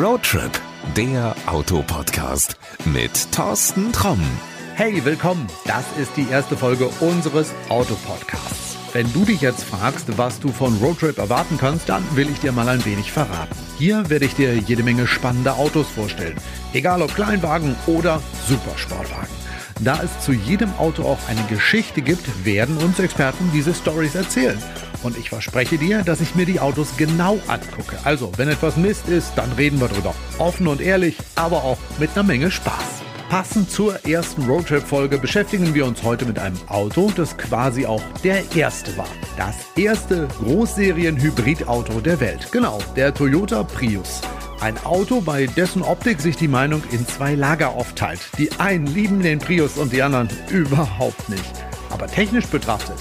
Roadtrip, der Autopodcast mit Thorsten Tromm. Hey, willkommen. Das ist die erste Folge unseres Autopodcasts. Wenn du dich jetzt fragst, was du von Roadtrip erwarten kannst, dann will ich dir mal ein wenig verraten. Hier werde ich dir jede Menge spannende Autos vorstellen. Egal ob Kleinwagen oder Supersportwagen. Da es zu jedem Auto auch eine Geschichte gibt, werden uns Experten diese Stories erzählen. Und ich verspreche dir, dass ich mir die Autos genau angucke. Also, wenn etwas Mist ist, dann reden wir drüber. Offen und ehrlich, aber auch mit einer Menge Spaß. Passend zur ersten Roadtrip-Folge beschäftigen wir uns heute mit einem Auto, das quasi auch der erste war. Das erste Großserien-Hybridauto der Welt. Genau, der Toyota Prius. Ein Auto, bei dessen Optik sich die Meinung in zwei Lager aufteilt. Die einen lieben den Prius und die anderen überhaupt nicht. Aber technisch betrachtet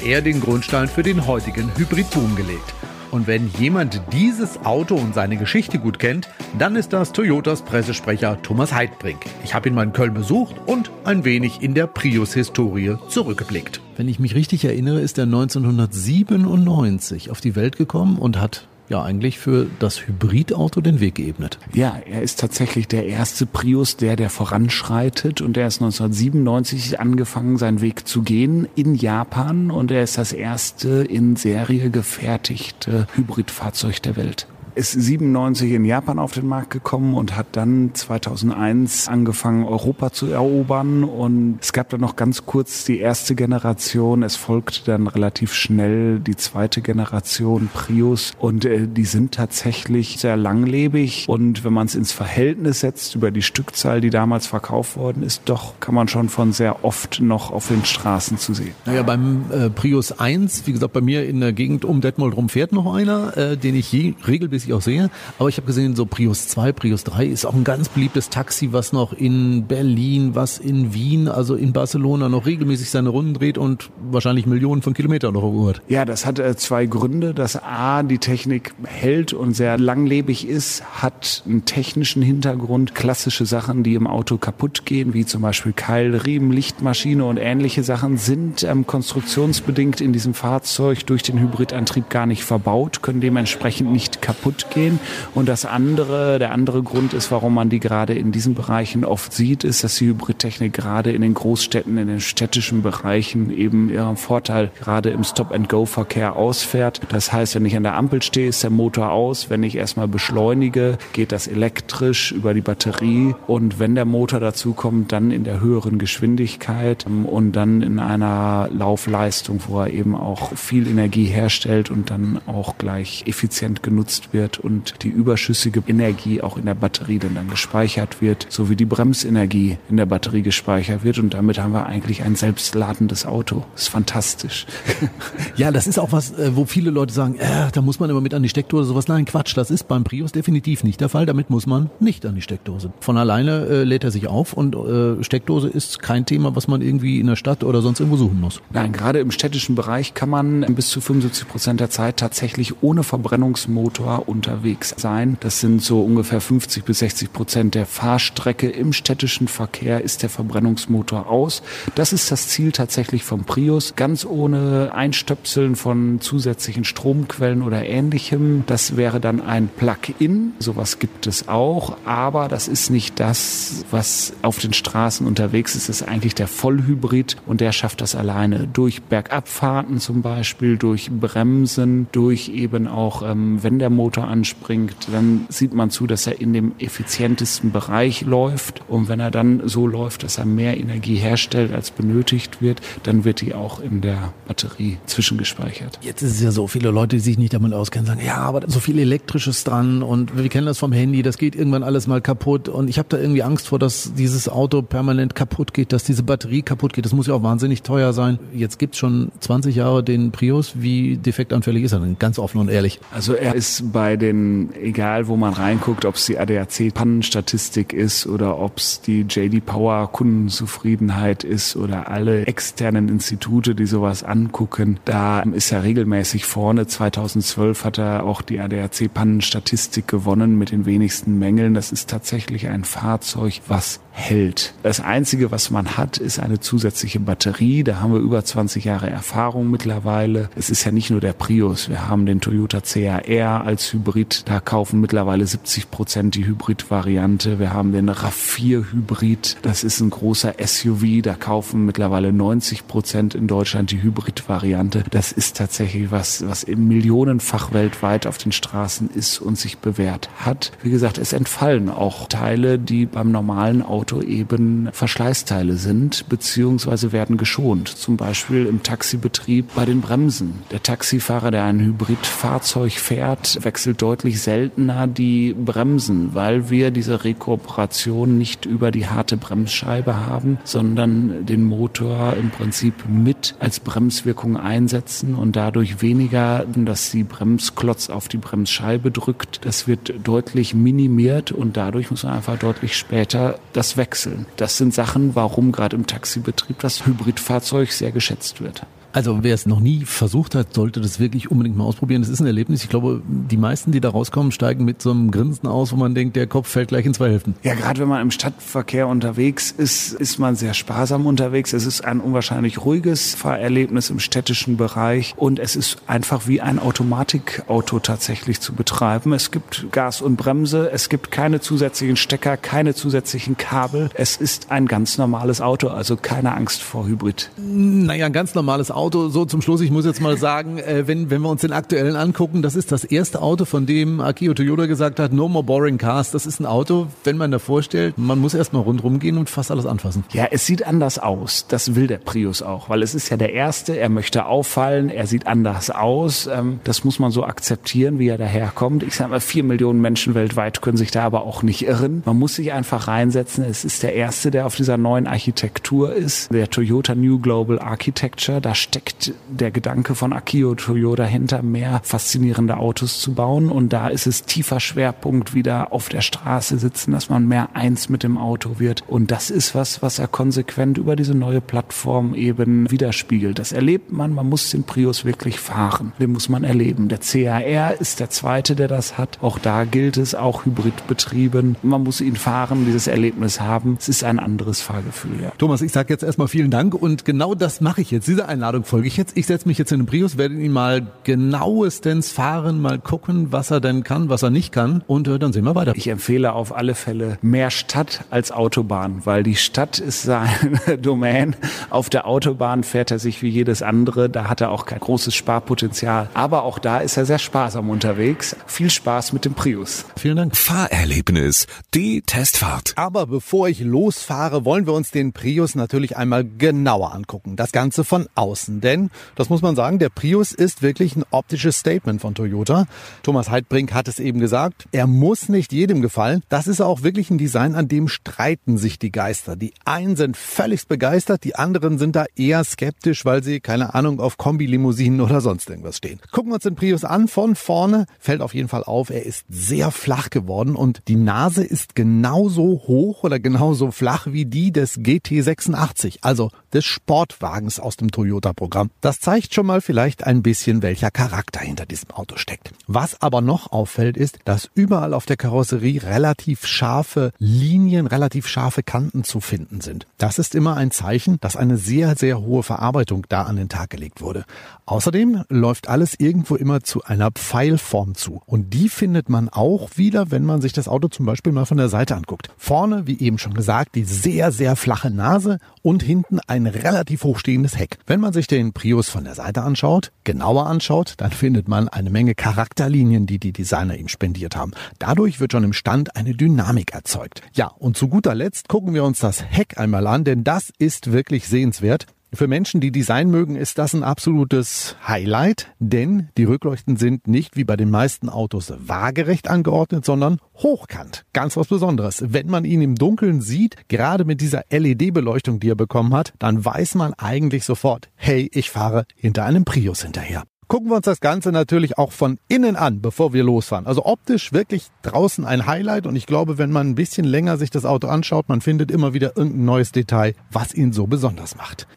hat er den Grundstein für den heutigen Hybridboom gelegt. Und wenn jemand dieses Auto und seine Geschichte gut kennt, dann ist das Toyotas Pressesprecher Thomas Heidbrink. Ich habe ihn mal in Köln besucht und ein wenig in der Prius-Historie zurückgeblickt. Wenn ich mich richtig erinnere, ist er 1997 auf die Welt gekommen und hat ja eigentlich für das Hybridauto den Weg geebnet. Ja, er ist tatsächlich der erste Prius, der der voranschreitet. Und er ist 1997 angefangen, seinen Weg zu gehen in Japan. Und er ist das erste in Serie gefertigte Hybridfahrzeug der Welt ist 97 in Japan auf den Markt gekommen und hat dann 2001 angefangen, Europa zu erobern. Und es gab dann noch ganz kurz die erste Generation. Es folgte dann relativ schnell die zweite Generation Prius. Und äh, die sind tatsächlich sehr langlebig. Und wenn man es ins Verhältnis setzt über die Stückzahl, die damals verkauft worden ist, doch kann man schon von sehr oft noch auf den Straßen zu sehen. Naja, beim äh, Prius 1, wie gesagt, bei mir in der Gegend um Detmold rum fährt noch einer, äh, den ich je regelmäßig regelmäßig auch sehe. Aber ich habe gesehen, so Prius 2, Prius 3 ist auch ein ganz beliebtes Taxi, was noch in Berlin, was in Wien, also in Barcelona noch regelmäßig seine Runden dreht und wahrscheinlich Millionen von Kilometern noch erobert. Ja, das hat äh, zwei Gründe. Dass A, die Technik hält und sehr langlebig ist, hat einen technischen Hintergrund. Klassische Sachen, die im Auto kaputt gehen, wie zum Beispiel Keil, Riemen, Lichtmaschine und ähnliche Sachen, sind ähm, konstruktionsbedingt in diesem Fahrzeug durch den Hybridantrieb gar nicht verbaut, können dementsprechend nicht kaputt kaputt gehen. Und das andere, der andere Grund ist, warum man die gerade in diesen Bereichen oft sieht, ist, dass die Hybridtechnik gerade in den Großstädten, in den städtischen Bereichen eben ihren Vorteil gerade im Stop-and-Go-Verkehr ausfährt. Das heißt, wenn ich an der Ampel stehe, ist der Motor aus. Wenn ich erstmal beschleunige, geht das elektrisch über die Batterie. Und wenn der Motor dazu kommt, dann in der höheren Geschwindigkeit und dann in einer Laufleistung, wo er eben auch viel Energie herstellt und dann auch gleich effizient genutzt wird wird und die überschüssige Energie auch in der Batterie dann, dann gespeichert wird, sowie die Bremsenergie in der Batterie gespeichert wird. Und damit haben wir eigentlich ein selbstladendes Auto. Das ist fantastisch. Ja, das ist auch was, äh, wo viele Leute sagen, äh, da muss man immer mit an die Steckdose sowas. Nein, Quatsch, das ist beim Prius definitiv nicht der Fall. Damit muss man nicht an die Steckdose. Von alleine äh, lädt er sich auf und äh, Steckdose ist kein Thema, was man irgendwie in der Stadt oder sonst irgendwo suchen muss. Nein, gerade im städtischen Bereich kann man bis zu 75 Prozent der Zeit tatsächlich ohne Verbrennungsmotor unterwegs sein. Das sind so ungefähr 50 bis 60 Prozent der Fahrstrecke im städtischen Verkehr ist der Verbrennungsmotor aus. Das ist das Ziel tatsächlich vom Prius, ganz ohne Einstöpseln von zusätzlichen Stromquellen oder ähnlichem. Das wäre dann ein Plug-in. Sowas gibt es auch, aber das ist nicht das, was auf den Straßen unterwegs ist. Das ist eigentlich der Vollhybrid und der schafft das alleine durch Bergabfahrten zum Beispiel, durch Bremsen, durch eben auch, ähm, wenn der Motor Motor anspringt, dann sieht man zu, dass er in dem effizientesten Bereich läuft. Und wenn er dann so läuft, dass er mehr Energie herstellt, als benötigt wird, dann wird die auch in der Batterie zwischengespeichert. Jetzt ist es ja so, viele Leute, die sich nicht damit auskennen, sagen, ja, aber so viel Elektrisches dran und wir kennen das vom Handy, das geht irgendwann alles mal kaputt und ich habe da irgendwie Angst vor, dass dieses Auto permanent kaputt geht, dass diese Batterie kaputt geht. Das muss ja auch wahnsinnig teuer sein. Jetzt gibt es schon 20 Jahre den Prius. Wie defektanfällig ist er denn? Ganz offen und ehrlich. Also er ist bei bei den, egal wo man reinguckt, ob es die ADAC Pannenstatistik ist oder ob es die JD Power Kundenzufriedenheit ist oder alle externen Institute, die sowas angucken, da ist er regelmäßig vorne. 2012 hat er auch die ADAC Pannenstatistik gewonnen mit den wenigsten Mängeln. Das ist tatsächlich ein Fahrzeug, was hält. Das Einzige, was man hat, ist eine zusätzliche Batterie. Da haben wir über 20 Jahre Erfahrung mittlerweile. Es ist ja nicht nur der Prius. Wir haben den Toyota CRR als Hybrid. Da kaufen mittlerweile 70 Prozent die Hybrid-Variante. Wir haben den RAV4 Hybrid. Das ist ein großer SUV. Da kaufen mittlerweile 90 Prozent in Deutschland die Hybrid-Variante. Das ist tatsächlich was, was in millionenfach weltweit auf den Straßen ist und sich bewährt hat. Wie gesagt, es entfallen auch Teile, die beim normalen Auto Auto eben Verschleißteile sind, beziehungsweise werden geschont. Zum Beispiel im Taxibetrieb bei den Bremsen. Der Taxifahrer, der ein Hybridfahrzeug fährt, wechselt deutlich seltener die Bremsen, weil wir diese Rekuperation nicht über die harte Bremsscheibe haben, sondern den Motor im Prinzip mit als Bremswirkung einsetzen und dadurch weniger, dass die Bremsklotz auf die Bremsscheibe drückt. Das wird deutlich minimiert und dadurch muss man einfach deutlich später das wechseln. Das sind Sachen, warum gerade im Taxibetrieb das Hybridfahrzeug sehr geschätzt wird. Also wer es noch nie versucht hat, sollte das wirklich unbedingt mal ausprobieren. Das ist ein Erlebnis. Ich glaube, die meisten, die da rauskommen, steigen mit so einem Grinsen aus, wo man denkt, der Kopf fällt gleich in zwei Hälften. Ja, gerade wenn man im Stadtverkehr unterwegs ist, ist man sehr sparsam unterwegs. Es ist ein unwahrscheinlich ruhiges Fahrerlebnis im städtischen Bereich und es ist einfach wie ein Automatikauto tatsächlich zu betreiben. Es gibt Gas und Bremse, es gibt keine zusätzlichen Stecker, keine zusätzlichen Kabel. Es ist ein ganz normales Auto, also keine Angst vor Hybrid. Naja, ein ganz normales Auto Auto so zum Schluss, ich muss jetzt mal sagen, äh, wenn, wenn wir uns den aktuellen angucken, das ist das erste Auto, von dem Akio Toyota gesagt hat, no more boring cars. Das ist ein Auto, wenn man da vorstellt, man muss erstmal rundherum gehen und fast alles anfassen. Ja, es sieht anders aus. Das will der Prius auch, weil es ist ja der erste, er möchte auffallen, er sieht anders aus. Ähm, das muss man so akzeptieren, wie er daherkommt. Ich sage mal, vier Millionen Menschen weltweit können sich da aber auch nicht irren. Man muss sich einfach reinsetzen. Es ist der erste, der auf dieser neuen Architektur ist, der Toyota New Global Architecture. Da steckt der Gedanke von Akio Toyo dahinter, mehr faszinierende Autos zu bauen. Und da ist es tiefer Schwerpunkt wieder auf der Straße sitzen, dass man mehr eins mit dem Auto wird. Und das ist was, was er konsequent über diese neue Plattform eben widerspiegelt. Das erlebt man, man muss den Prius wirklich fahren. Den muss man erleben. Der CAR ist der zweite, der das hat. Auch da gilt es, auch hybrid betrieben. Man muss ihn fahren, dieses Erlebnis haben. Es ist ein anderes Fahrgefühl, ja. Thomas, ich sage jetzt erstmal vielen Dank und genau das mache ich jetzt. Diese Einladung Einladung folge ich jetzt. Ich setze mich jetzt in den Prius, werde ihn mal genauestens fahren, mal gucken, was er denn kann, was er nicht kann und äh, dann sehen wir weiter. Ich empfehle auf alle Fälle mehr Stadt als Autobahn, weil die Stadt ist sein Domain. Auf der Autobahn fährt er sich wie jedes andere, da hat er auch kein großes Sparpotenzial. Aber auch da ist er sehr sparsam unterwegs. Viel Spaß mit dem Prius. Vielen Dank. Fahrerlebnis, die Testfahrt. Aber bevor ich losfahre, wollen wir uns den Prius natürlich einmal genauer angucken. Das Ganze von außen lassen. Denn, das muss man sagen, der Prius ist wirklich ein optisches Statement von Toyota. Thomas Heidbrink hat es eben gesagt, er muss nicht jedem gefallen. Das ist auch wirklich ein Design, an dem streiten sich die Geister. Die einen sind völlig begeistert, die anderen sind da eher skeptisch, weil sie, keine Ahnung, auf Kombi-Limousinen oder sonst irgendwas stehen. Gucken wir uns den Prius an. Von vorne fällt auf jeden Fall auf, er ist sehr flach geworden und die Nase ist genauso hoch oder genauso flach wie die des GT86, also des Sportwagens aus dem Toyota Programm. Das zeigt schon mal vielleicht ein bisschen, welcher Charakter hinter diesem Auto steckt. Was aber noch auffällt, ist, dass überall auf der Karosserie relativ scharfe Linien, relativ scharfe Kanten zu finden sind. Das ist immer ein Zeichen, dass eine sehr, sehr hohe Verarbeitung da an den Tag gelegt wurde. Außerdem läuft alles irgendwo immer zu einer Pfeilform zu. Und die findet man auch wieder, wenn man sich das Auto zum Beispiel mal von der Seite anguckt. Vorne, wie eben schon gesagt, die sehr, sehr flache Nase und hinten ein relativ hochstehendes Heck. Wenn man sich den Prius von der Seite anschaut, genauer anschaut, dann findet man eine Menge Charakterlinien, die die Designer ihm spendiert haben. Dadurch wird schon im Stand eine Dynamik erzeugt. Ja, und zu guter Letzt gucken wir uns das Heck einmal an, denn das ist wirklich sehenswert. Für Menschen, die Design mögen, ist das ein absolutes Highlight, denn die Rückleuchten sind nicht wie bei den meisten Autos waagerecht angeordnet, sondern hochkant. Ganz was Besonderes. Wenn man ihn im Dunkeln sieht, gerade mit dieser LED-Beleuchtung, die er bekommen hat, dann weiß man eigentlich sofort, hey, ich fahre hinter einem Prius hinterher gucken wir uns das Ganze natürlich auch von innen an, bevor wir losfahren. Also optisch wirklich draußen ein Highlight und ich glaube, wenn man ein bisschen länger sich das Auto anschaut, man findet immer wieder irgendein neues Detail, was ihn so besonders macht.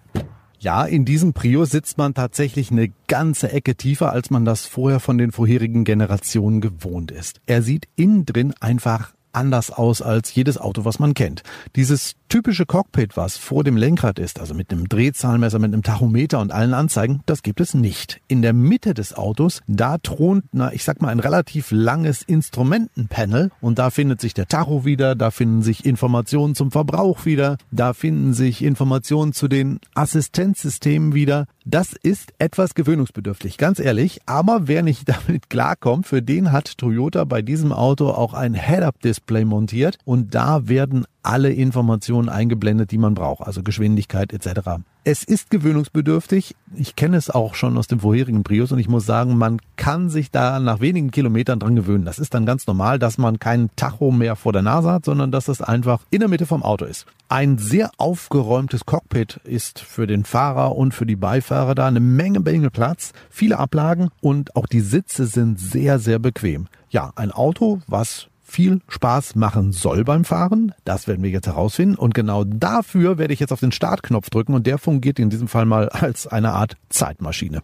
Ja, in diesem Prius sitzt man tatsächlich eine ganze Ecke tiefer, als man das vorher von den vorherigen Generationen gewohnt ist. Er sieht innen drin einfach anders aus als jedes Auto, was man kennt. Dieses typische Cockpit, was vor dem Lenkrad ist, also mit einem Drehzahlmesser, mit einem Tachometer und allen Anzeigen, das gibt es nicht. In der Mitte des Autos, da thront, na, ich sag mal, ein relativ langes Instrumentenpanel und da findet sich der Tacho wieder, da finden sich Informationen zum Verbrauch wieder, da finden sich Informationen zu den Assistenzsystemen wieder. Das ist etwas gewöhnungsbedürftig, ganz ehrlich, aber wer nicht damit klarkommt, für den hat Toyota bei diesem Auto auch ein Head-Up-Display montiert und da werden alle Informationen eingeblendet, die man braucht, also Geschwindigkeit etc. Es ist gewöhnungsbedürftig. Ich kenne es auch schon aus dem vorherigen Prius und ich muss sagen, man kann sich da nach wenigen Kilometern dran gewöhnen. Das ist dann ganz normal, dass man keinen Tacho mehr vor der Nase hat, sondern dass es einfach in der Mitte vom Auto ist. Ein sehr aufgeräumtes Cockpit ist für den Fahrer und für die Beifahrer da eine Menge, Menge Platz, viele Ablagen und auch die Sitze sind sehr, sehr bequem. Ja, ein Auto, was viel Spaß machen soll beim Fahren. Das werden wir jetzt herausfinden. Und genau dafür werde ich jetzt auf den Startknopf drücken und der fungiert in diesem Fall mal als eine Art Zeitmaschine.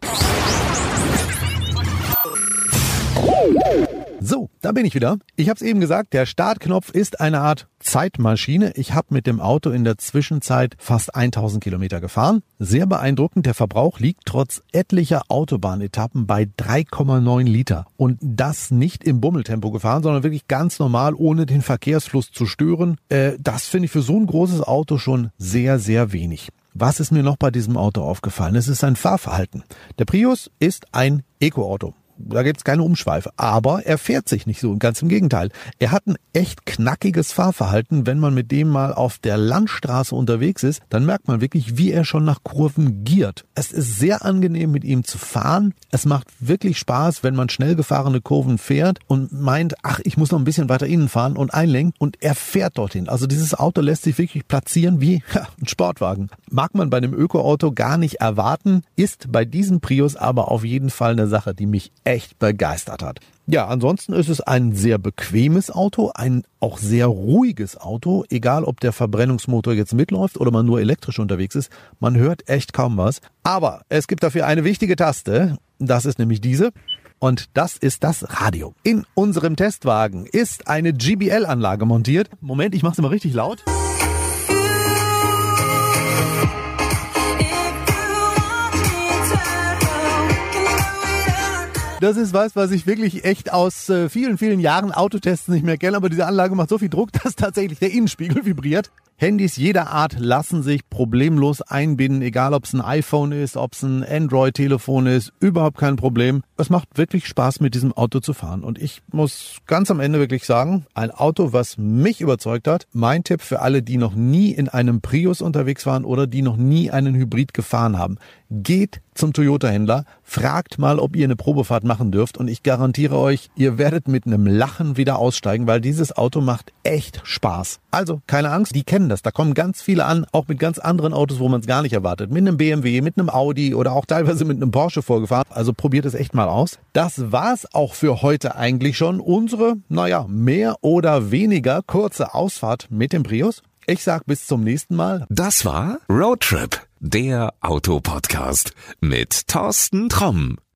So, da bin ich wieder. Ich habe es eben gesagt, der Startknopf ist eine Art Zeitmaschine. Ich habe mit dem Auto in der Zwischenzeit fast 1000 Kilometer gefahren. Sehr beeindruckend, der Verbrauch liegt trotz etlicher Autobahnetappen bei 3,9 Liter. Und das nicht im Bummeltempo gefahren, sondern wirklich ganz normal, ohne den Verkehrsfluss zu stören. Äh, das finde ich für so ein großes Auto schon sehr, sehr wenig. Was ist mir noch bei diesem Auto aufgefallen? Es ist sein Fahrverhalten. Der Prius ist ein Eco-Auto da gibt's keine Umschweife. Aber er fährt sich nicht so, ganz im Gegenteil. Er hat ein echt knackiges Fahrverhalten. Wenn man mit dem mal auf der Landstraße unterwegs ist, dann merkt man wirklich, wie er schon nach Kurven giert. Es ist sehr angenehm, mit ihm zu fahren. Es macht wirklich Spaß, wenn man schnell gefahrene Kurven fährt und meint, ach, ich muss noch ein bisschen weiter innen fahren und einlenken und er fährt dorthin. Also dieses Auto lässt sich wirklich platzieren wie ja, ein Sportwagen. Mag man bei einem Ökoauto gar nicht erwarten, ist bei diesem Prius aber auf jeden Fall eine Sache, die mich echt begeistert hat. Ja, ansonsten ist es ein sehr bequemes Auto, ein auch sehr ruhiges Auto, egal ob der Verbrennungsmotor jetzt mitläuft oder man nur elektrisch unterwegs ist. Man hört echt kaum was. Aber es gibt dafür eine wichtige Taste. Das ist nämlich diese. Und das ist das Radio. In unserem Testwagen ist eine GBL-Anlage montiert. Moment, ich mache es mal richtig laut. Das ist was, was ich wirklich echt aus äh, vielen, vielen Jahren Autotests nicht mehr kenne, aber diese Anlage macht so viel Druck, dass tatsächlich der Innenspiegel vibriert. Handys jeder Art lassen sich problemlos einbinden, egal ob es ein iPhone ist, ob es ein Android-Telefon ist, überhaupt kein Problem. Es macht wirklich Spaß, mit diesem Auto zu fahren. Und ich muss ganz am Ende wirklich sagen, ein Auto, was mich überzeugt hat. Mein Tipp für alle, die noch nie in einem Prius unterwegs waren oder die noch nie einen Hybrid gefahren haben. Geht zum Toyota-Händler, fragt mal, ob ihr eine Probefahrt machen dürft und ich garantiere euch, ihr werdet mit einem Lachen wieder aussteigen, weil dieses Auto macht echt Spaß. Also keine Angst, die kennen das. Da kommen ganz viele an, auch mit ganz anderen Autos, wo man es gar nicht erwartet. Mit einem BMW, mit einem Audi oder auch teilweise mit einem Porsche vorgefahren. Also probiert es echt mal aus. Das war's auch für heute eigentlich schon. Unsere, naja, mehr oder weniger kurze Ausfahrt mit dem Prius. Ich sag bis zum nächsten Mal. Das war Roadtrip, der Autopodcast mit Thorsten Tromm.